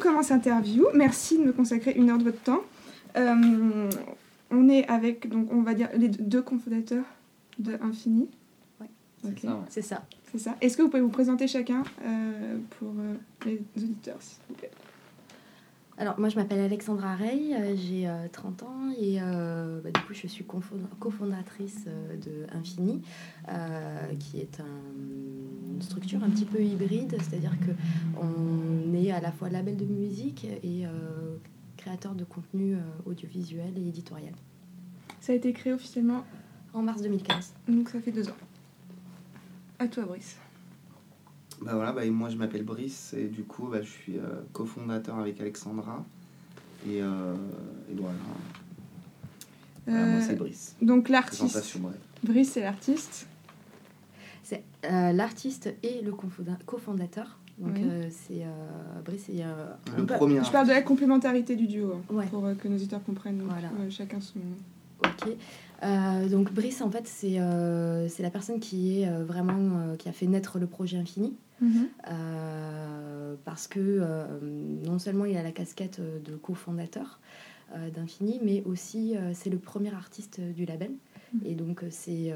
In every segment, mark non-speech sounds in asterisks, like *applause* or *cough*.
commence l'interview. Merci de me consacrer une heure de votre temps. Euh, on est avec, donc, on va dire, les deux cofondateurs de Infini. Ouais, Ok. C'est ça, ouais. C'est ça. C'est ça. Est-ce que vous pouvez vous présenter chacun euh, pour euh, les auditeurs, s'il vous plaît? Alors, moi, je m'appelle Alexandra Rey, euh, j'ai euh, 30 ans et euh, bah, du coup, je suis cofondatrice euh, de Infini, euh, qui est un- une structure un petit peu hybride, c'est-à-dire que on est à la fois label de musique et euh, créateur de contenu euh, audiovisuel et éditorial. Ça a été créé officiellement, En mars 2015. donc ça fait deux ans. À toi, Brice. Bah voilà, bah, moi je m'appelle Brice et du coup bah, je suis euh, cofondateur avec Alexandra. Et, euh, et voilà. Voilà, moi Euh, c'est Brice. donc l'artiste. Brice, c'est l'artiste. C'est euh, l'artiste et le cofondateur. Donc, Oui. euh, c'est euh, Brice et euh, Le premier. Je parle de la complémentarité du duo, hein, Ouais. pour euh, que nos auditeurs comprennent. Donc, Voilà. euh, chacun son. Ok. Euh, donc Brice, en fait, c'est euh, c'est la personne qui est euh, vraiment qui a fait naître le projet Infini. Euh, parce que non seulement il a la casquette de cofondateur d'Infini, mais aussi c'est le premier artiste du label. Mhm. Et donc c'est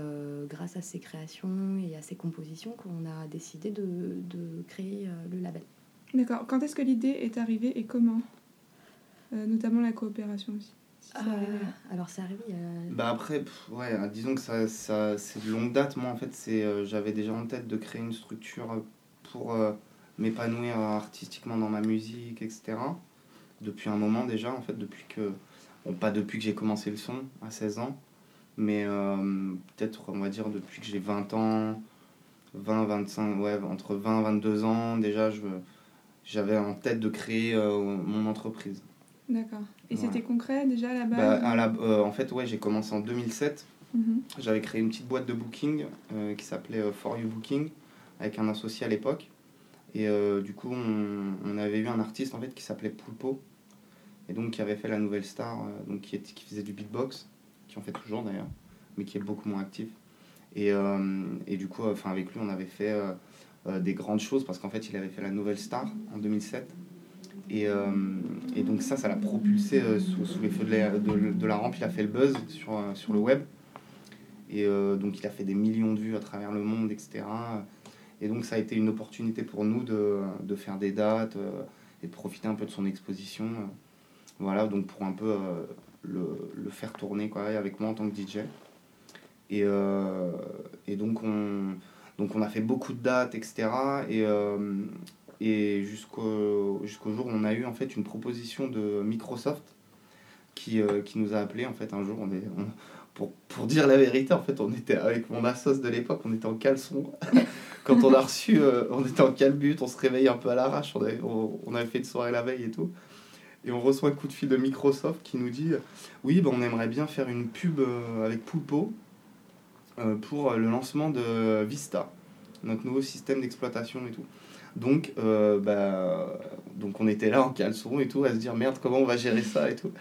grâce à ses créations et à ses compositions qu'on a décidé de, de créer le label. D'accord. Quand est-ce que l'idée est arrivée et comment? Notamment la coopération aussi. Ça Euh, arrive. alors c'est arrivé il y a- Bah après, pff, ouais, euh, disons que ça, ça, c'est de longue date. Moi, en fait, c'est, euh, j'avais déjà en tête de créer une structure euh, pour euh, m'épanouir artistiquement dans ma musique, etc. Depuis un moment déjà, en fait, depuis que... Bon, pas depuis que j'ai commencé le son, à 16 ans, mais euh, peut-être, on va dire, depuis que j'ai 20 ans, 20, 25, ouais, entre 20 et 22 ans, déjà, je, j'avais en tête de créer euh, mon entreprise. D'accord. Et Voilà. c'était concret déjà à la base Bah, à la, euh, en fait, ouais, j'ai commencé en 2007. Mhm. J'avais créé une petite boîte de booking euh, qui s'appelait euh, For You Booking avec un associé à l'époque. Et euh, du coup, on, on avait eu un artiste en fait qui s'appelait Pulpo et donc qui avait fait la nouvelle star, donc qui, était, qui faisait du beatbox, qui en fait toujours d'ailleurs, mais qui est beaucoup moins actif. Et, et du coup, enfin avec lui, on avait fait des grandes choses parce qu'en fait, il avait fait la nouvelle star en 2007. Et, euh, et donc ça, ça l'a propulsé euh, sous, sous les feux de la, rampe. Il a fait le buzz sur, euh, sur le web. Et donc il a fait des millions de vues à travers le monde, etc. Et donc ça a été une opportunité pour nous de, de faire des dates et de profiter un peu de son exposition. Voilà, donc pour un peu le, le faire tourner quoi, avec moi en tant que DJ. Et, et donc, on, donc on a fait beaucoup de dates, etc. Et, et jusqu'au jour où on a eu en fait une proposition de Microsoft qui, euh, qui nous a appelé en fait un jour. On est, pour, pour dire la vérité, en fait, on était avec mon assos de l'époque, on était en caleçon. *laughs* Quand on a reçu, euh, on était en calbut, on se réveille un peu à l'arrache, on avait, on, avait fait une soirée la veille et tout. Et on reçoit un coup de fil de Microsoft qui nous dit Oui, ben, on aimerait bien faire une pub euh, avec Pulpo pour le lancement de Vista, notre nouveau système d'exploitation et tout. Donc, euh, bah, donc on était là en caleçon et tout, à se dire merde, comment on va gérer ça et tout.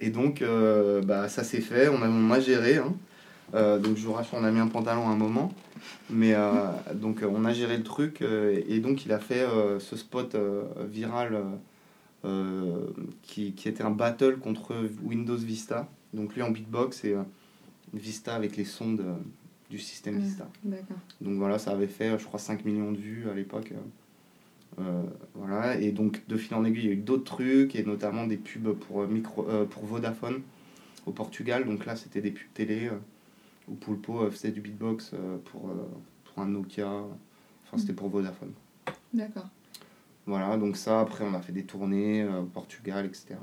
Et donc, euh, bah, ça s'est fait, on a, on a géré. Hein. Euh, donc, je vous rassure, on a mis un pantalon à un moment. Mais donc, on a géré le truc. et donc, il a fait ce spot viral qui, qui était un battle contre Windows Vista. Donc, lui en beatbox et Vista avec les sons de- du système. Vista. Donc voilà, ça avait fait, je crois, 5 millions de vues à l'époque. Euh, voilà, et donc de fil en aiguille, il y a eu d'autres trucs, et notamment des pubs pour, euh, micro, euh, pour Vodafone au Portugal. Donc là, c'était des pubs télé où Pulpo faisait du beatbox pour, pour un Nokia. Enfin, c'était pour Vodafone. D'accord. Voilà, donc ça, après, on a fait des tournées au Portugal, etc.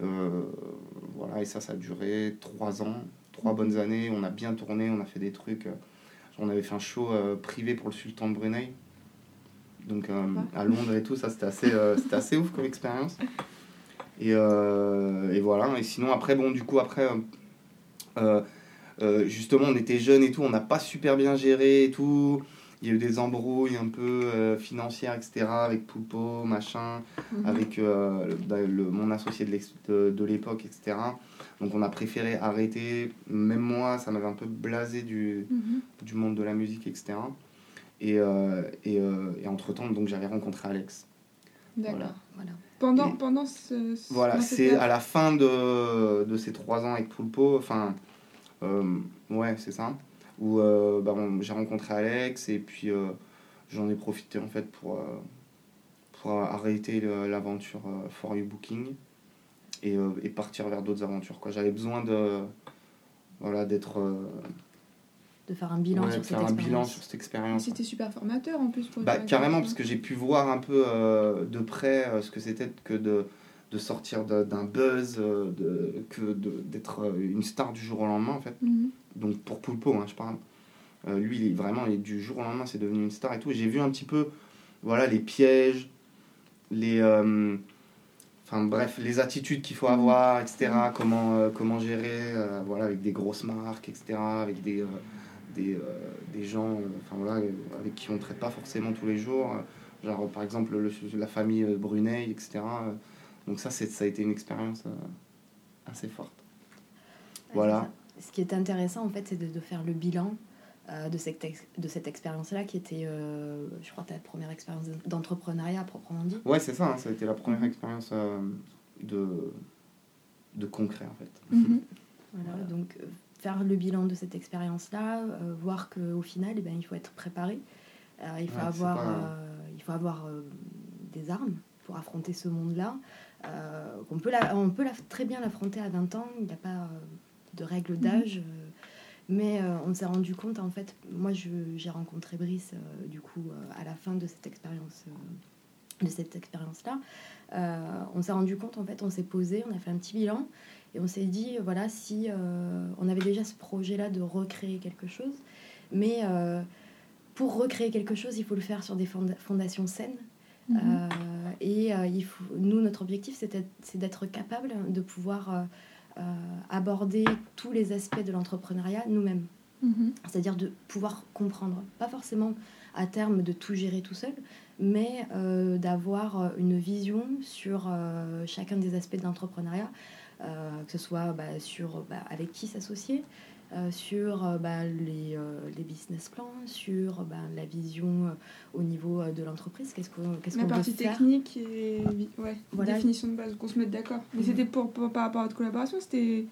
Euh, voilà, et ça, ça a duré trois ans, trois bonnes années. On a bien tourné, on a fait des trucs. on avait fait un show privé pour le sultan de Brunei. Donc euh, à Londres et tout, ça c'était assez, euh, c'était assez ouf comme expérience. Et, euh, et voilà, et sinon après, bon, du coup, après, justement, on était jeunes et tout, on n'a pas super bien géré et tout. Il y a eu des embrouilles un peu financières, etc., avec Pulpo, machin, Mhm. avec le- bah, le- mon associé de l'ex- de de l'époque, etc. Donc on a préféré arrêter. Même moi, ça m'avait un peu blasé du, Mhm. du monde de la musique, etc. Et, euh, et, euh, et entre-temps, donc j'avais rencontré Alex. D'accord. Voilà. Voilà. Pendant, Et- pendant ce. ce- Voilà, c'est à la fin de, de ces trois ans avec Poulpo, enfin, euh, ouais, c'est ça, où euh, bah, j'ai rencontré Alex et puis euh, j'en ai profité en fait pour, euh, pour arrêter l'aventure euh, For You Booking et, euh, et partir vers d'autres aventures. quoi. J'avais besoin de, voilà, d'être, euh, De faire un bilan ouais, sur de cette faire un bilan expérience. sur cette expérience. C'était super formateur en plus pour Bah, carrément, parce que j'ai pu voir un peu euh, de près euh, ce que c'était que de, de sortir d'un buzz, euh, de, que d'être une star du jour au lendemain, en fait. Mhm. Donc pour Poulpo, hein, je parle. Euh, lui, il est vraiment, il est- du jour au lendemain, c'est devenu une star et tout. Et J'ai vu un petit peu voilà, les pièges, les. euh, Enfin bref, les attitudes qu'il faut avoir, etc. Comment, euh, comment gérer, euh, voilà, avec des grosses marques, etc. Avec des, euh, des, euh, des gens enfin, voilà, avec qui on ne traite pas forcément tous les jours. Genre par exemple le- la famille Brunei, etc. Donc ça, c'est, ça a été une expérience euh, assez forte. Voilà. Ce qui est intéressant, en fait, c'est de, de faire le bilan euh, de cette, ex- de cette expérience-là, qui était, euh, je crois, ta première expérience d'entrepreneuriat proprement dit. Ouais, c'est ça, hein, ça a été la première Mhm. expérience euh, de, de concret en fait. Mhm. Voilà, Voilà. donc euh, faire le bilan de cette expérience-là, euh, voir qu'au final, eh ben, il faut être préparé. Euh, il, faut Ouais, avoir, pas- euh, il faut avoir euh, des armes pour affronter ce monde-là. Euh, on peut, la- on peut la- très bien l'affronter à 20 ans, il n'y a pas euh, de règle d'âge. euh, mais euh, on s'est rendu compte, en fait, moi j'ai rencontré Brice euh, du coup euh, à la fin de cette expérience, euh, de cette expérience-là. Euh, on s'est rendu compte, en fait, on s'est posé, on a fait un petit bilan et on s'est dit, voilà, si euh, on avait déjà ce projet-là de recréer quelque chose, mais euh, pour recréer quelque chose, il faut le faire sur des fonda- fondations saines. Mhm. Euh, et il faut, nous, notre objectif, c'est d'être capable de pouvoir aborder tous les aspects de l'entrepreneuriat nous-mêmes. Mhm. C'est-à-dire de pouvoir comprendre, pas forcément à terme de tout gérer tout seul, mais d'avoir une vision sur chacun des aspects de l'entrepreneuriat, que ce soit bah, sur bah, avec qui s'associer, euh, sur euh, bah, les, euh, les business plans, sur bah, la vision euh, au niveau euh, de l'entreprise, qu'est-ce qu'on qu'est-ce La qu'on partie faire. technique et ouais, Voilà. définition de base, qu'on se mette d'accord. Mais Mhm. c'était pour, pour- par rapport à votre collaboration, c'était.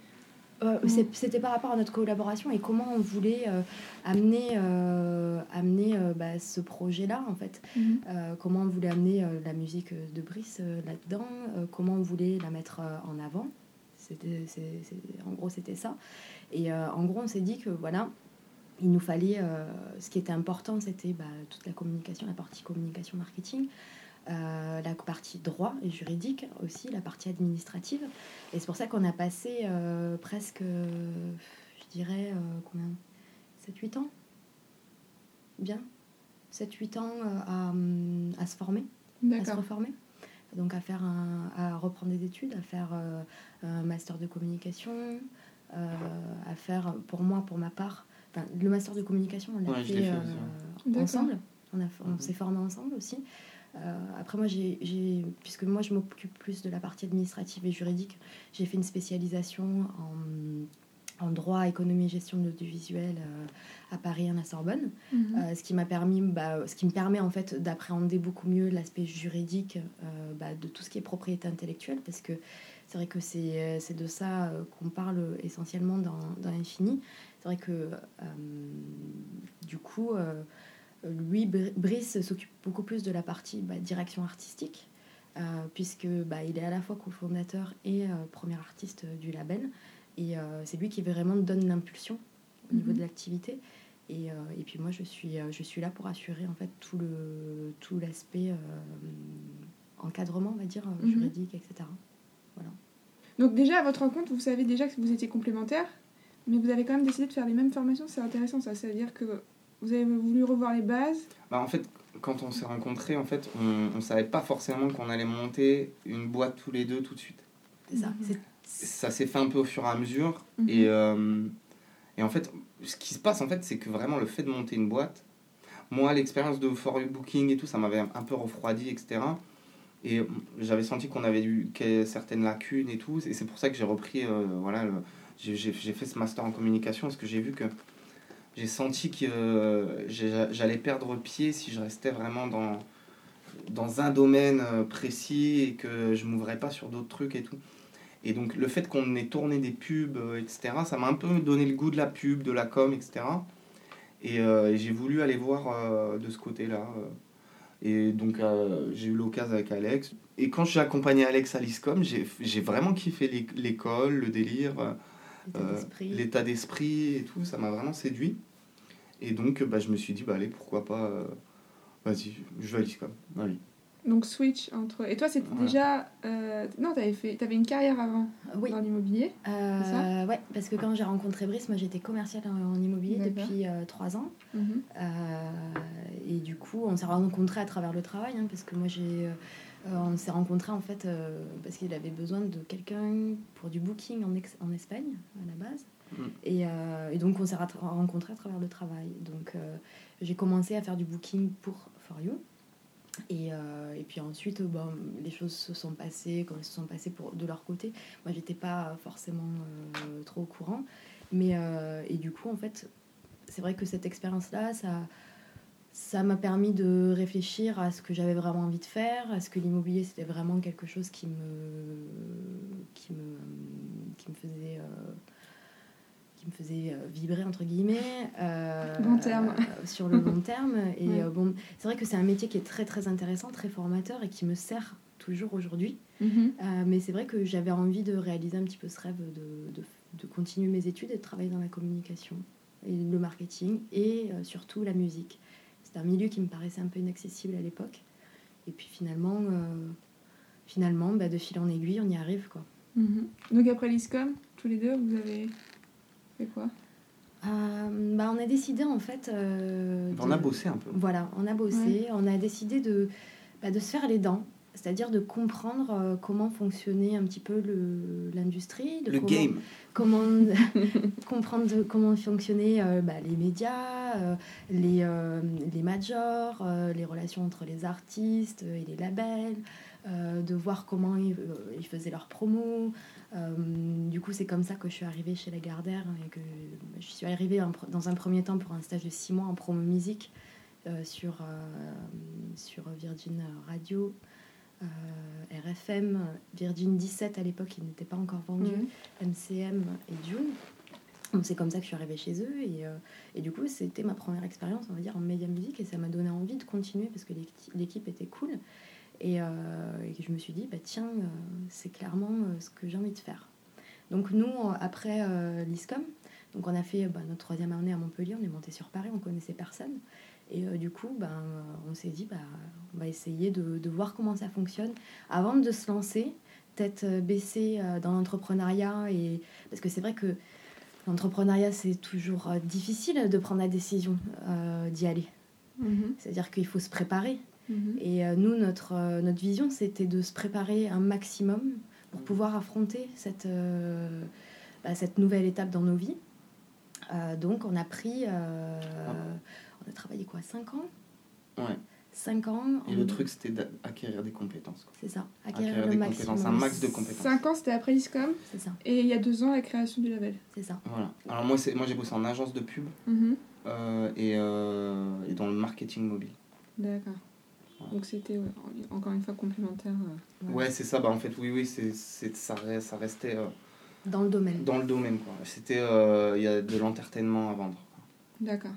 Euh, C'était par rapport à notre collaboration et comment on voulait euh, amener, euh, amener euh, bah, ce projet-là, en fait. Euh, comment on voulait amener euh, la musique de Brice euh, là-dedans, euh, comment on voulait la mettre euh, en avant. C'était, en gros, c'était ça. Et euh, en gros, on s'est dit que voilà, il nous fallait. euh, ce qui était important, c'était bah, toute la communication, la partie communication marketing, euh, la partie droit et juridique aussi, la partie administrative. Et c'est pour ça qu'on a passé presque, je dirais, combien? 7-8 ans? Bien? 7-8 ans à, à se former à se reformer. Donc à faire un, à reprendre des études, à faire euh, un master de communication, euh, à faire pour moi, pour ma part, enfin, le master de communication, on l'a Ouais, fait, fait euh, ensemble. On, a, on Mhm. s'est formé ensemble aussi. Euh, après moi, j'ai, j'ai- puisque moi je m'occupe plus de la partie administrative et juridique, j'ai fait une spécialisation en, en droit, économie et gestion de l'audiovisuel euh, à Paris, à la Sorbonne. Mhm. Euh, ce qui m'a permis, bah, ce qui me permet en fait d'appréhender beaucoup mieux l'aspect juridique euh, bah, de tout ce qui est propriété intellectuelle, parce que c'est vrai que c'est de ça qu'on parle essentiellement dans, dans Infini. C'est vrai que du coup, lui, Br- Brice s'occupe beaucoup plus de la partie bah, direction artistique, puisque bah, il est à la fois cofondateur et premier artiste du label, et euh, c'est lui qui vraiment donne l'impulsion au niveau Mhm. de l'activité. Et, euh, et puis moi, je suis, euh, je suis là pour assurer en fait tout le tout l'aspect euh, encadrement, on va dire, Mhm. juridique, etc. Donc, déjà, à votre rencontre, vous savez déjà que vous étiez complémentaires, mais vous avez quand même décidé de faire les mêmes formations. C'est intéressant, ça. Ça veut dire que vous avez voulu revoir les bases. Bah, en fait, quand on s'est rencontrés, en fait, on ne savait pas forcément qu'on allait monter une boîte tous les deux tout de suite. C'est ça. Mhm. C'est- Ça s'est fait un peu au fur et à mesure. Mhm. Et, euh, et en fait, ce qui se passe, en fait, c'est que vraiment le fait de monter une boîte, moi, l'expérience de For You Booking et tout, ça m'avait un peu refroidi, etc. Et j'avais senti qu'on avait eu certaines lacunes et tout. Et c'est pour ça que j'ai repris, euh, voilà, j'ai fait ce master en communication parce que j'ai vu que j'ai senti que euh, j'allais perdre pied si je restais vraiment dans, dans un domaine précis et que je m'ouvrais pas sur d'autres trucs et tout. Et donc le fait qu'on ait tourné des pubs, euh, etc., ça m'a un peu donné le goût de la pub, de la com, etc. Et, euh, et j'ai voulu aller voir euh, de ce côté-là. Et donc euh, j'ai eu l'occasion avec Alex. Et quand j'ai accompagné Alex à l'ISCOM, j'ai vraiment kiffé l'é- l'école, le délire, L'état d'esprit. et tout. Ça m'a vraiment séduit. Et donc bah, je me suis dit, bah allez, pourquoi pas... Vas-y, je vais à l'ISCOM. Allez. Donc switch entre. Et toi, c'était Voilà. déjà. euh, Non, t'avais fait. T'avais une carrière avant Oui, dans l'immobilier. euh, c'est ça? ouais, parce que quand j'ai rencontré Brice, moi j'étais commerciale en, en immobilier depuis euh, trois ans. Mhm. Euh, et du coup, on s'est rencontrés à travers le travail, hein, parce que moi, j'ai, euh, on s'est rencontrés en fait euh, parce qu'il avait besoin de quelqu'un pour du booking en, ex- en Espagne à la base. Mm. Et, euh, et donc, on s'est rencontrés à travers le travail. Donc, euh, j'ai commencé à faire du booking pour For You. Et, euh, et puis ensuite, bon, les choses se sont passées comme elles se sont passées pour, de leur côté. Moi, j'étais pas forcément euh, trop au courant. Mais, euh, et du coup, en fait, c'est vrai que cette expérience-là, ça ça m'a permis de réfléchir à ce que j'avais vraiment envie de faire, à ce que l'immobilier c'était vraiment quelque chose qui me qui me qui me faisait euh, qui me faisait euh, vibrer entre guillemets euh, terme. euh, sur le long terme *laughs* et Ouais. euh, bon c'est vrai que c'est un métier qui est très très intéressant très formateur et qui me sert toujours aujourd'hui Mhm. mais c'est vrai que j'avais envie de réaliser un petit peu ce rêve de, de, de continuer mes études et de travailler dans la communication et le marketing et surtout la musique. C'est un milieu qui me paraissait un peu inaccessible à l'époque. Et puis finalement, finalement bah, de fil en aiguille, on y arrive. Quoi. Mhm. Donc après l'ISCOM, tous les deux, vous avez fait quoi? Euh, bah, on a décidé en fait... euh, On de- a bossé un peu. Voilà, on a bossé, on a décidé de, bah, de se faire les dents. C'est-à-dire de comprendre euh, comment fonctionnait un petit peu l'industrie, Le comment- game. comment *laughs* *laughs* comprendre comment fonctionnaient euh, bah, les médias, euh, les, euh, les majors, les relations entre les artistes et les labels, de voir comment ils, ils faisaient leurs promos. Du coup, c'est comme ça que je suis arrivée chez Lagardère et que je suis arrivée en dans un premier temps pour un stage de six mois en promo musique sur, sur Virgin Radio. Euh, RFM, Virgin 17 à l'époque, il n'était pas encore vendu. Mhm. MCM et June. Donc c'est comme ça que je suis arrivée chez eux et, euh, et du coup c'était ma première expérience on va dire en média musique et ça m'a donné envie de continuer parce que l'équi- l'équipe était cool et, euh, et je me suis dit bah tiens euh, c'est clairement ce que j'ai envie de faire. Donc nous après l'ISCOM donc on a fait bah, notre troisième année à Montpellier on est monté sur Paris on connaissait personne et euh, du coup ben, euh, on s'est dit bah, on va essayer de, de voir comment ça fonctionne avant de se lancer tête euh, baissée dans l'entrepreneuriat et parce que c'est vrai que l'entrepreneuriat c'est toujours difficile de prendre la décision euh, d'y aller Mhm. c'est-à-dire qu'il faut se préparer Mhm. et euh, nous notre euh, notre vision c'était de se préparer un maximum pour pouvoir affronter cette bah, cette nouvelle étape dans nos vies donc on a pris on a travaillé quoi 5 ans? Ouais. 5 ans Et en- le truc, c'était d'acquérir des compétences. quoi. c'est ça Acquérir acquérir des le compétences, maximum un max de compétences. 5 ans, c'était après l'ISCOM. c'est ça Et il y a deux ans, la création du label. c'est ça Voilà. Alors moi, c'est- moi j'ai bossé en agence de pub Mhm. euh, et, euh, et dans le marketing mobile. D'accord. Donc c'était ouais, en- encore une fois complémentaire. euh. Voilà. Ouais, c'est ça. Bah, en fait, oui, oui, c'est, c'est, ça, ça restait euh, dans le domaine dans le domaine. Quoi. C'était, euh, il y a de l'entertainment à vendre. D'accord.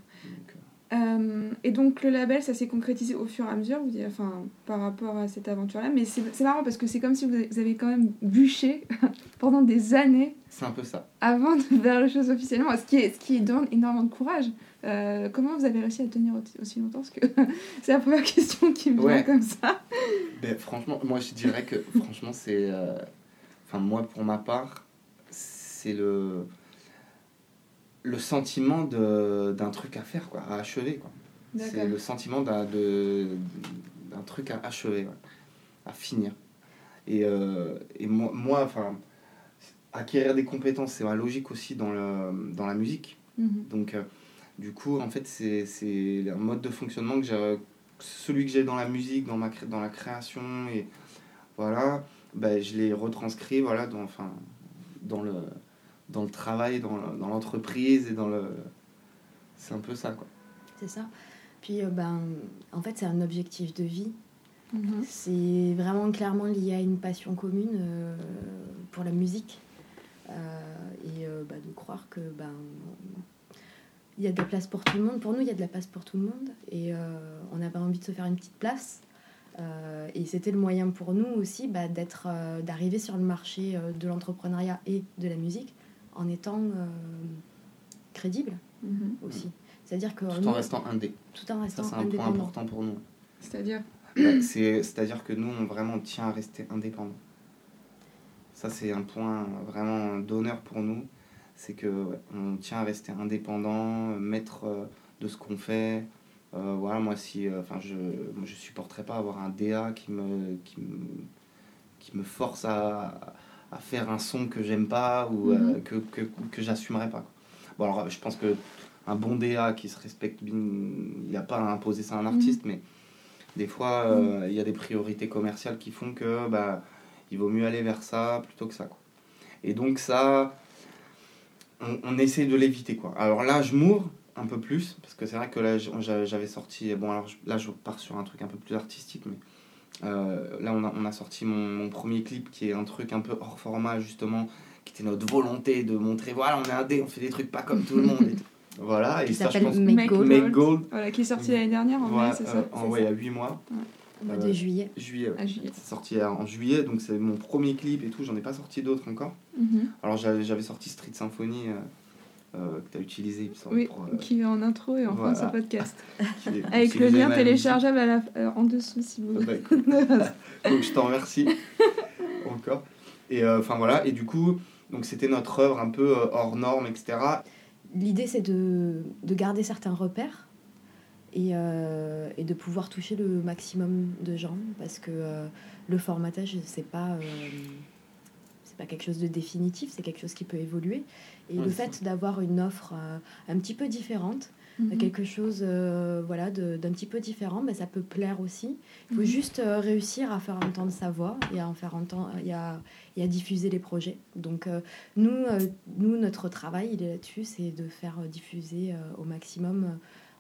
Euh, et donc le label, ça s'est concrétisé au fur et à mesure, vous dites, enfin, par rapport à cette aventure-là. Mais c'est marrant parce que c'est comme si vous avez, quand même bûché *laughs* pendant des années c'est un peu ça. avant de faire les choses officiellement, ce qui, est, ce qui demande énormément de courage. Euh, comment vous avez réussi à tenir aussi- longtemps? Parce que *laughs* c'est la première question qui me vient Ouais. comme ça. Ben, franchement, moi je dirais que franchement, c'est. euh, Enfin, moi pour ma part, c'est le. Le sentiment d'un truc à faire, quoi, à achever. Quoi. C'est le sentiment d'un, truc à achever, ouais, à finir. Et, euh, et moi, moi, enfin, acquérir des compétences, c'est ma logique aussi dans, le, dans la musique. Mhm. Donc, euh, du coup, en fait, c'est, un mode de fonctionnement que j'ai, celui que j'ai dans la musique, dans, ma, dans la création, et voilà, ben, je l'ai retranscrit, voilà, dans, enfin, dans, le, dans le travail, dans, le- dans l'entreprise, et dans le... C'est un peu ça, quoi. C'est ça. Puis, euh, ben, en fait, c'est un objectif de vie. Mhm. C'est vraiment clairement lié à une passion commune euh, pour la musique. Euh, et euh, bah, de croire que ben, il y a de la place pour tout le monde. Pour nous, il y a de la place pour tout le monde. Et euh, on avait envie de se faire une petite place. Euh, et c'était le moyen pour nous aussi bah, d'être, euh, d'arriver sur le marché euh, de l'entrepreneuriat et de la musique en étant euh, crédible Mhm. aussi. C'est-à-dire que Tout nous, en restant indé. tout en Ça, restant c'est un point important pour nous. C'est-à-dire c'est- C'est-à-dire que nous, on vraiment tient à rester indépendants. Ça, c'est un point vraiment d'honneur pour nous. C'est que ouais, on tient à rester indépendant, maître euh, de ce qu'on fait. Euh, voilà, moi, si, euh, enfin, je, moi, je supporterais pas avoir un DA qui me, qui me, qui me force à, à faire un son que j'aime pas ou euh, Mhm. que, que, que j'assumerais pas. quoi. Bon, alors, je pense que un bon DA qui se respecte bien, il n'y a pas à imposer ça à un artiste, mais des fois, euh, il y a des priorités commerciales qui font que bah, il vaut mieux aller vers ça plutôt que ça. Quoi. Et donc ça, on, on essaie de l'éviter. quoi. Alors là, je m'ouvre un peu plus, parce que c'est vrai que là, j'a- j'avais sorti... Bon, alors là, je pars sur un truc un peu plus artistique, mais euh, là, on a, on a sorti mon, mon premier clip, qui est un truc un peu hors format, justement, qui était notre volonté de montrer, voilà, on est indé, on fait des trucs pas comme tout le monde. et tout. *laughs* Voilà, et Qui ça, je s'appelle pense... Make Gold Make Gold, Voilà, qui est sorti l'année dernière en voilà, mai, c'est euh, ça en- c'est ouais, ça. il y a 8 mois. Au mois Euh, de juillet. Juillet, ouais. À juillet. C'est sorti en juillet, donc c'est mon premier clip et tout. J'en ai pas sorti d'autres encore. Mhm. Alors j'avais j'avais sorti Street Symphony euh, que tu as utilisé il me semble, Oui, pour, euh, qui est en intro et en fin de ce podcast. *laughs* est- Avec si le lien téléchargeable à la- euh, en dessous si vous voulez. bah, écoute. *laughs* donc je t'en remercie *laughs* encore. Et euh, enfin voilà, et du coup, donc c'était notre œuvre un peu euh, hors norme, etc. L'idée, c'est de, de garder certains repères et, euh, et de pouvoir toucher le maximum de gens parce que euh, le formatage, c'est pas. Euh, c'est pas quelque chose de définitif, c'est quelque chose qui peut évoluer. Et le fait d'avoir une offre euh, un petit peu différente, Mhm. quelque chose euh, voilà, de- d'un petit peu différent, ben, ça peut plaire aussi. Il faut Mhm. juste euh, réussir à faire entendre sa voix et à en faire entendre et à, et à diffuser les projets. Donc euh, nous, euh, nous, notre travail, il est là-dessus, c'est de faire euh, diffuser euh, au maximum euh,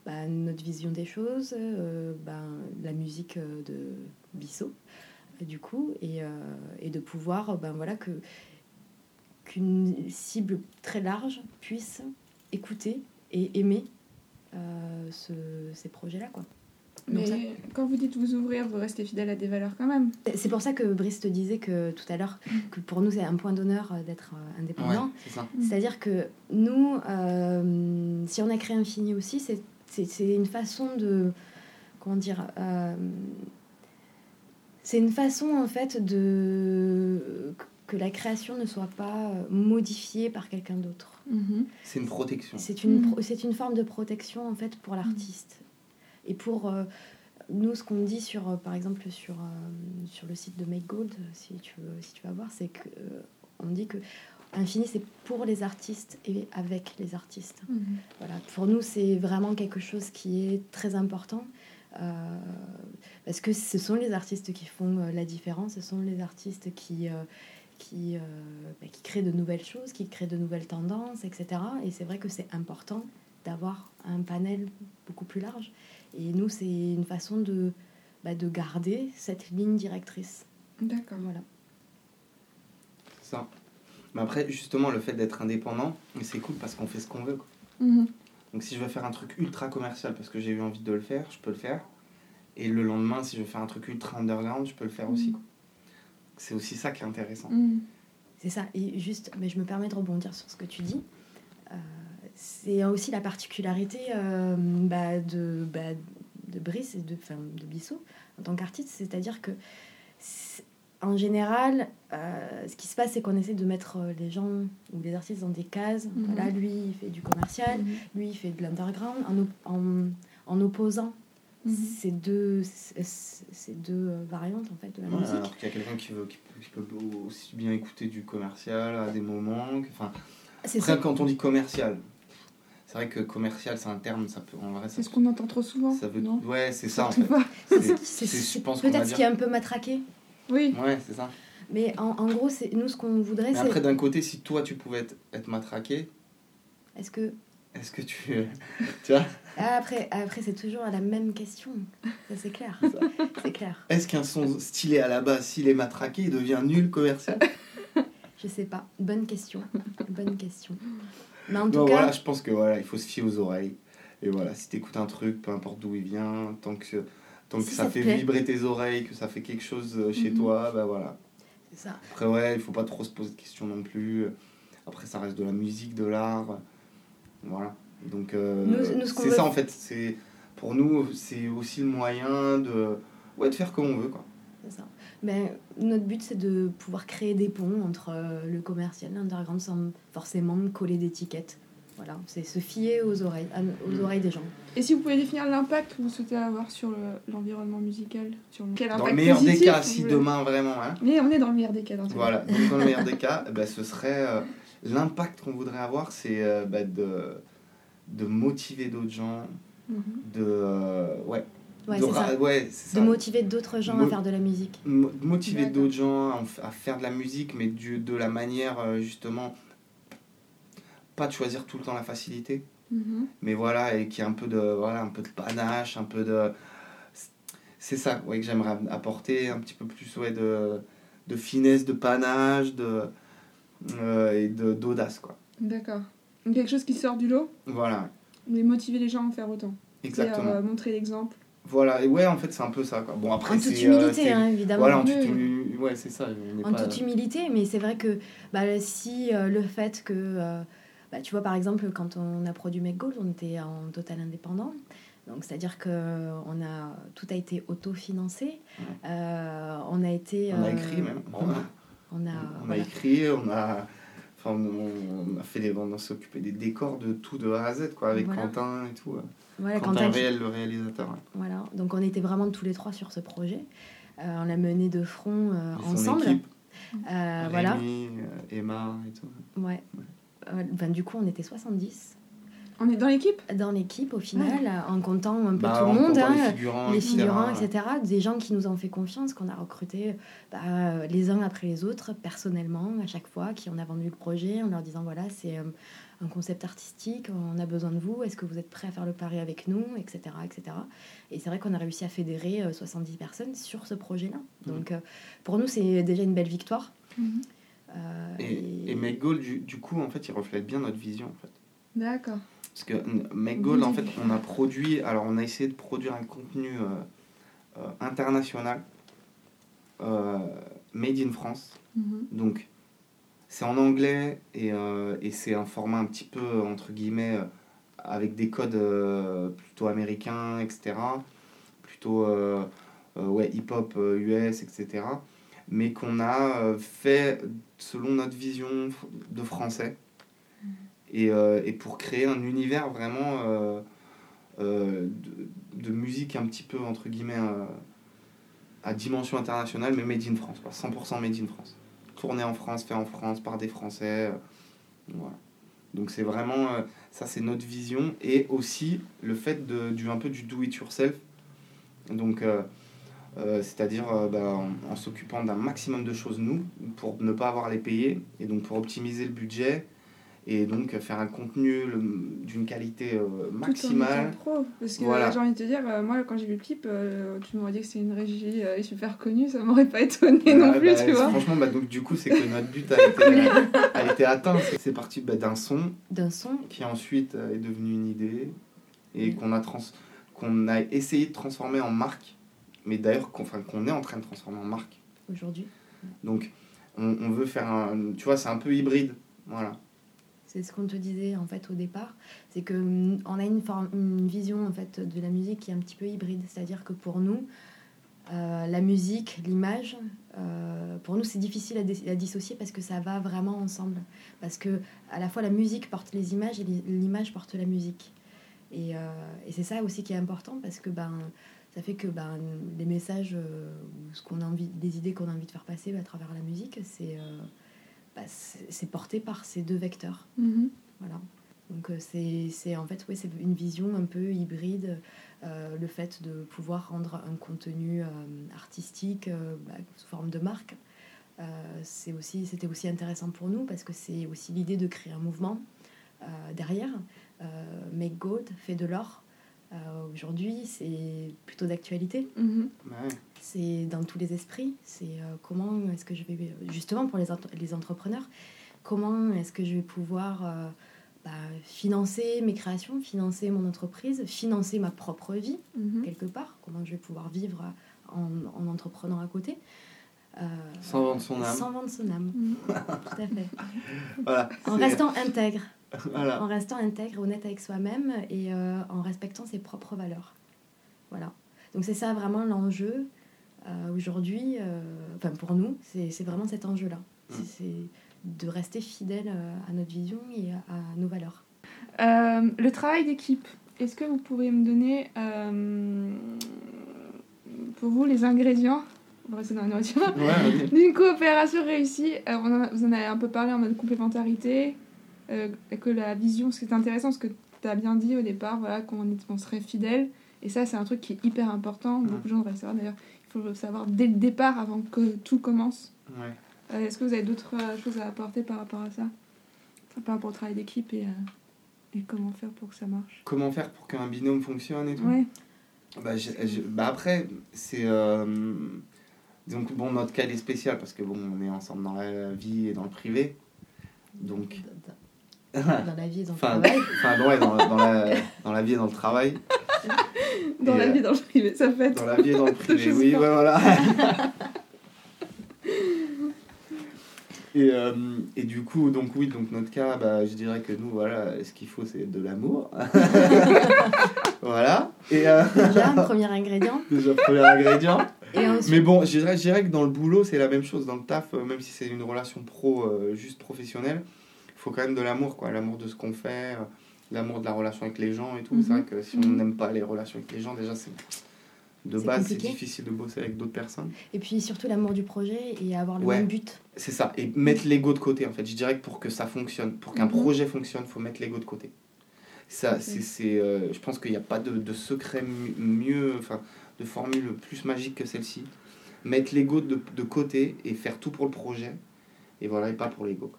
bah, notre vision des choses, euh, ben, la musique euh, de Bissot, euh, du coup, et, euh, et de pouvoir, ben voilà, que qu'une cible très large puisse écouter et aimer euh, ce- ces projets-là, quoi. Mais ça- quand vous dites vous ouvrir, vous restez fidèle à des valeurs quand même. C'est pour ça que Brice te disait que tout à l'heure que pour nous c'est un point d'honneur euh, d'être indépendant. c'est ça. C'est-à-dire que nous, euh, si on a créé Infini aussi, c'est- c'est c'est une façon de comment dire, euh, c'est une façon en fait de que la création ne soit pas euh, modifiée par quelqu'un d'autre. Mhm. C'est une protection. C'est une, Mm. pro- c'est une forme de protection en fait pour l'artiste. Et pour euh, nous, ce qu'on dit sur, euh, par exemple, sur, euh, sur le site de Make Gold, si tu veux, si tu vas voir, c'est que euh, on dit que Infini, c'est pour les artistes et avec les artistes. Voilà. Pour nous, c'est vraiment quelque chose qui est très important. Euh, parce que ce sont les artistes qui font euh, la différence, ce sont les artistes qui, euh, qui, euh, bah, qui créent de nouvelles choses, qui créent de nouvelles tendances, etc. Et c'est vrai que c'est important d'avoir un panel beaucoup plus large. Et nous, c'est une façon de, bah, de garder cette ligne directrice. D'accord. Voilà. Ça. Mais après, justement, le fait d'être indépendant, c'est cool parce qu'on fait ce qu'on veut. quoi. Mhm. Donc si je veux faire un truc ultra commercial parce que j'ai eu envie de le faire, je peux le faire. Et le lendemain, si je veux faire un truc ultra underground, je peux le faire aussi. Quoi. C'est aussi ça qui est intéressant. Mhm. C'est ça. Et juste, mais je me permets de rebondir sur ce que tu dis. Euh, c'est aussi la particularité euh, bah, de, bah, de Brice et de, de Bissot en tant qu'artiste. C'est-à-dire que, en général, euh, ce qui se passe, c'est qu'on essaie de mettre euh, les gens ou les artistes dans des cases. Voilà, lui, il fait du commercial, Mhm. lui, il fait de l'underground, en, op- en, en opposant Mhm. ces deux, ces deux euh, variantes en fait, de la Ouais, musique. alors qu'il y a quelqu'un qui, veut, qui, peut, qui peut aussi bien écouter du commercial à des moments. Enfin, C'est après, ça. quand on dit commercial, c'est vrai que commercial, c'est un terme, ça peut, en vrai, ça, C'est ce qu'on entend trop souvent. ça veut. non? Ouais, c'est ça en fait. C'est- je pense Peut-être ce qui est un peu matraqué. Oui. Ouais, c'est ça. Mais en, en gros, c'est nous ce qu'on voudrait, Mais après, d'un côté, si toi tu pouvais être, être matraqué, est-ce que Est-ce que tu. *laughs* tu vois Ah, Après, après c'est toujours la même question. Ça, c'est clair. C'est clair. Est-ce qu'un son stylé à la base, s'il est matraqué, il devient nul commercial? *laughs* Je sais pas. Bonne question. Bonne question. Mais en tout Non, cas, voilà, je pense que voilà, il faut se fier aux oreilles. Et voilà, si t'écoutes un truc, peu importe d'où il vient, tant que, Si ça, fait plaît. vibrer tes oreilles, que ça fait quelque chose euh, chez Mhm. toi, bah voilà. c'est ça. Après, ouais, il faut pas trop se poser de questions non plus. Après, ça reste de la musique, de l'art. Voilà. Donc, euh, c'est veut- ça en fait. C'est, pour nous, c'est aussi le moyen de, ouais, de faire comme on veut. Quoi. C'est ça. Mais notre but, c'est de pouvoir créer des ponts entre euh, le commercial et l'underground sans forcément coller d'étiquettes. Voilà, c'est se fier aux oreilles, aux Mm. oreilles des gens. Et si vous pouvez définir l'impact que vous souhaitez avoir sur le- l'environnement musical sur le... Quel Dans impact le meilleur des cas, si voulez demain vraiment. Hein, Mais on est dans le meilleur des cas. Dans. Voilà, donc dans le meilleur des *laughs* cas, ben, ce serait euh, l'impact qu'on voudrait avoir, c'est euh, bah, de, de motiver d'autres gens, Mhm. de, euh, ouais, Ouais, de ça. ouais, De motiver d'autres gens à faire de la musique. Mo- de motiver d'autres gens à, à faire de la musique, mais du, de la manière euh, justement, pas de choisir tout le temps la facilité, Mhm. mais voilà, et qui a un peu de, voilà, un peu de panache, un peu de. C'est ça ouais, que j'aimerais apporter, un petit peu plus ouais, de, de finesse, de panache, de, euh, et de- d'audace, quoi. D'accord. Donc quelque chose qui sort du lot, Voilà, mais motiver les gens à en faire autant? exactement. Et, euh, montrer l'exemple? Voilà, et ouais, en fait, c'est un peu ça, quoi. Bon, après, En toute c'est, euh, humilité, c'est- hein, évidemment. Voilà, en Oui. toute humilité, ouais, c'est ça. En pas- toute humilité, mais c'est vrai que bah, si euh, le fait que, euh, bah, tu vois, par exemple, quand on a produit Gold, on était en total indépendant. Donc, c'est-à-dire que on a, tout a été autofinancé. Euh, on a été. On a euh, écrit même. On a, on a, On a voilà. écrit, on a, enfin, on, a fait les, on s'est occupé des décors de tout de A à Z, quoi, avec Voilà. Quentin et tout. Voilà, Quentin Réel, le réalisateur. ouais. Voilà, donc on était vraiment tous les trois sur ce projet. Euh, on l'a mené de front euh, Et son ensemble. équipe, Euh, Rémi, Emma et tout. ouais. Ben, du coup, on était 70 On est dans l'équipe? Dans l'équipe au final, en comptant un peu Bah, tout le monde, hein, les figurants, les etc., figurants, etc. Des gens qui nous ont fait confiance, qu'on a recrutés bah, euh, les uns après les autres, personnellement, à chaque fois, qui on a vendu le projet, en leur disant voilà, c'est euh, un concept artistique, on a besoin de vous, est-ce que vous êtes prêts à faire le pari avec nous, etc. etc. Et c'est vrai qu'on a réussi à fédérer euh, 70 personnes sur ce projet-là. Mhm. Donc euh, pour nous, c'est déjà une belle victoire. Mhm. Euh, Et, et Make Gold, du, du coup, en fait, il reflète bien notre vision, en fait. D'accord. Parce que mm, Make Gold, en fait, on a produit, alors on a essayé de produire un contenu euh, euh, international, made in France. Mhm. Donc, c'est en anglais et, euh, et c'est un format un petit peu, entre guillemets, euh, avec des codes euh, plutôt américains, etc. Plutôt ouais, hip-hop US, etc. Mais qu'on a euh, fait selon notre vision de français. Et, euh, et pour créer un univers vraiment euh, euh, de, de musique un petit peu, entre guillemets, à dimension internationale, mais made in France, quoi, 100% made in France tourné en France, fait en France par des Français. voilà. Donc c'est vraiment ça, c'est notre vision et aussi le fait de, du un peu du do it yourself. Donc euh, c'est-à-dire euh, bah, en, en s'occupant d'un maximum de choses nous pour ne pas avoir à les payer et donc pour optimiser le budget et donc faire un contenu d'une qualité euh, Tout en maximale. étant pro. Parce que Voilà. j'ai envie de te dire, euh, moi quand j'ai vu le clip, euh, tu m'aurais dit que c'est une régie euh, super connue, ça m'aurait pas *laughs* étonné non plus, bah, tu vois. Franchement, bah, donc, du coup, c'est que notre but a été, a été atteint. C'est- parti bah, d'un son d'un son qui ensuite est devenu une idée et qu'on a, trans qu'on a essayé de transformer en marque, mais d'ailleurs qu'on enfin, qu'on est en train de transformer en marque. aujourd'hui. Donc on, on veut faire un... Tu vois, c'est un peu hybride. Voilà. C'est ce qu'on te disait en fait au départ, c'est que mm, on a une, forme, une vision en fait de la musique qui est un petit peu hybride, c'est-à-dire que pour nous, euh, la musique, l'image, euh, pour nous c'est difficile à, dissocier parce que ça va vraiment ensemble, parce que à la fois la musique porte les images et li- l'image porte la musique, et, euh, et c'est ça aussi qui est important parce que ben ça fait que ben les messages euh, ou ce qu'on a envie, les idées qu'on a envie de faire passer à travers la musique, c'est euh, bah, c'est porté par ces deux vecteurs. Mhm. Voilà. Donc euh, c'est en fait ouais, c'est une vision un peu hybride, euh, le fait de pouvoir rendre un contenu euh, artistique euh, bah, sous forme de marque. C'est aussi c'était aussi intéressant pour nous parce que c'est aussi l'idée de créer un mouvement derrière. Make Gold, fait de l'or. Aujourd'hui, c'est plutôt d'actualité. Mhm. Ouais. C'est dans tous les esprits. C'est comment est-ce que je vais, justement pour les, entre- les entrepreneurs, comment est-ce que je vais pouvoir euh, bah, financer mes créations, financer mon entreprise, financer ma propre vie, Mhm. quelque part, comment je vais pouvoir vivre en, en entreprenant à côté? Euh, Sans vendre son âme. Sans vendre son âme, Mhm. tout à fait. Voilà. En restant intègre, Voilà. en restant intègre, honnête avec soi-même et euh, en respectant ses propres valeurs. Voilà. Donc c'est ça vraiment l'enjeu euh, aujourd'hui, euh, enfin pour nous, c'est vraiment cet enjeu-là. C'est- Mm. C'est de rester fidèle à notre vision et à, à nos valeurs. Euh, le travail d'équipe, est-ce que vous pourriez me donner euh, pour vous les ingrédients? On va rester dans la nourriture, Ouais, vas-y. *laughs* d'une coopération réussie Euh, on en a- Vous en avez un peu parlé en mode complémentarité, euh, que la vision, ce qui est intéressant, ce que tu as bien dit au départ, voilà, qu'on on serait fidèle. Et ça, c'est un truc qui est hyper important. Beaucoup de gens devraient savoir d'ailleurs. Il faut le savoir dès le départ avant que tout commence. Ouais. Euh, Est-ce que vous avez d'autres euh, choses à apporter par rapport à ça? Par rapport au travail d'équipe et, euh, et comment faire pour que ça marche Comment faire pour qu'un binôme fonctionne et tout? Ouais. Bah, bah après, c'est. euh, donc, bon, notre cas il est spécial parce que bon, on est ensemble dans la vie et dans le privé. Donc. Dans, la vie et dans le travail. enfin ouais, dans, dans la, dans la vie et dans le travail. Dans Et, la euh, vie, dans le privé, ça fait. Dans la vie et dans le *laughs* privé, oui, ouais, voilà. *laughs* Et, euh, et du coup, donc oui, donc notre cas, bah, je dirais que nous, voilà, ce qu'il faut, c'est de l'amour. *laughs* voilà. Et euh, Déjà, un premier ingrédient. déjà, premier ingrédient. Et ensuite, Mais bon, je dirais, je dirais que dans le boulot, c'est la même chose. Dans le taf, même si c'est une relation pro euh, juste professionnelle, faut quand même de l'amour, quoi. L'amour de ce qu'on fait, euh, l'amour de la relation avec les gens et tout. C'est Mhm. vrai que si on Mhm. n'aime pas les relations avec les gens, déjà, c'est de base, c'est difficile de bosser avec d'autres personnes. et puis surtout l'amour du projet et avoir le Ouais. même but. C'est ça. Et mettre l'ego de côté, en fait. Je dirais que pour que ça fonctionne, pour qu'un Mhm. projet fonctionne, il faut mettre l'ego de côté. Ça, c'est, euh, je pense qu'il n'y a pas de, de secret mi- mieux, enfin, de formule plus magique que celle-ci. Mettre l'ego de, de côté et faire tout pour le projet. Et voilà, et pas pour l'ego.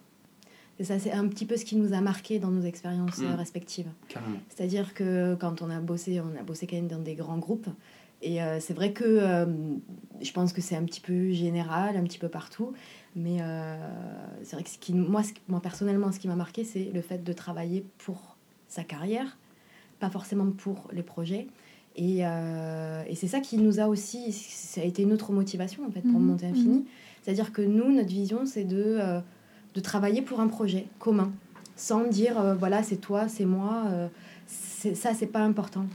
Et ça, c'est un petit peu ce qui nous a marqué dans nos expériences euh, Mm. respectives. Carrément. C'est-à-dire que quand on a bossé, on a bossé quand même dans des grands groupes. Et euh, c'est vrai que euh, je pense que c'est un petit peu général, un petit peu partout. Mais euh, c'est vrai que ce qui, moi, ce moi, personnellement, ce qui m'a marqué, c'est le fait de travailler pour sa carrière, pas forcément pour les projets. Et, euh, et c'est ça qui nous a aussi, ça a été notre motivation en fait pour Mhm, monter Infini. C'est-à-dire que nous, notre vision, c'est de, euh, de travailler pour un projet commun, sans dire euh, voilà, c'est toi, c'est moi. euh, ça, c'est pas important.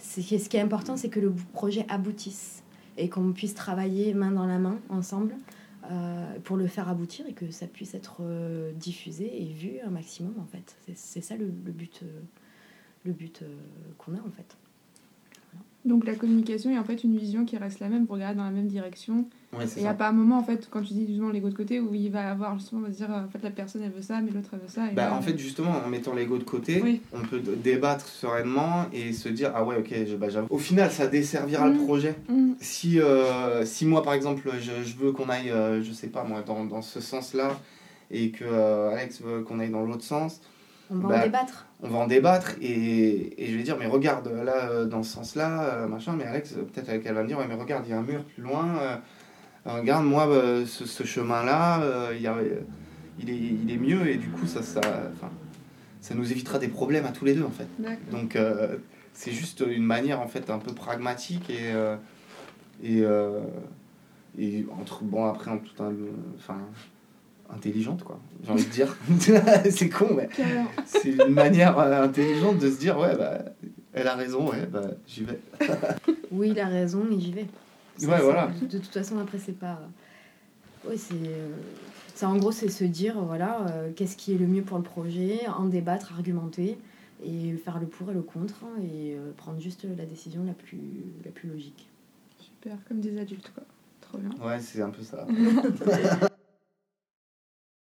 Ce qui est important, c'est que le projet aboutisse et qu'on puisse travailler main dans la main ensemble euh, pour le faire aboutir et que ça puisse être diffusé et vu un maximum en fait. C'est- ça le, but, qu'on a en fait. Donc la communication est en fait une vision qui reste la même, vous regardez dans la même direction. Ouais, Et il n'y a pas un moment, en fait, quand tu dis justement l'ego de côté, où il va avoir justement, on va se dire, euh, en fait, la personne elle veut ça, mais l'autre elle veut ça. Et Bah, là, en fait, justement, en mettant l'ego de côté, Oui. on peut débattre sereinement et se dire Ah ouais, ok, je- bah, j'avoue. Au final, ça desservira le Mm. projet. Mm. Si, euh, si moi, par exemple, je, je veux qu'on aille, euh, je sais pas moi, dans, dans ce sens-là, et que euh, Alex veut qu'on aille dans l'autre sens, On va Bah, en débattre. on va en débattre et, et je vais dire mais regarde là euh, dans ce sens là euh, machin mais Alex euh, peut-être qu'elle va me dire ouais mais regarde il y a un mur plus loin euh, euh, regarde moi euh, ce, ce chemin là il, euh, est, il est mieux et du coup ça ça ça nous évitera des problèmes à tous les deux en fait donc euh, c'est juste une manière en fait un peu pragmatique et euh, et, euh, et entre bon après en tout un enfin intelligente quoi j'ai envie de dire *laughs* c'est con mais c'est une manière euh, intelligente de se dire ouais bah elle a raison ouais bah j'y vais *laughs* Oui, il a raison et j'y vais. Ça, Ouais, c'est- voilà. De, de toute façon, après, c'est pas. Oui, c'est. euh, Ça, en gros, c'est se dire, voilà, euh, qu'est-ce qui est le mieux pour le projet, en débattre, argumenter, et faire le pour et le contre, hein, et euh, prendre juste la décision la plus, la plus logique. Super, comme des adultes, quoi. Trop bien. ouais c'est un peu ça *laughs*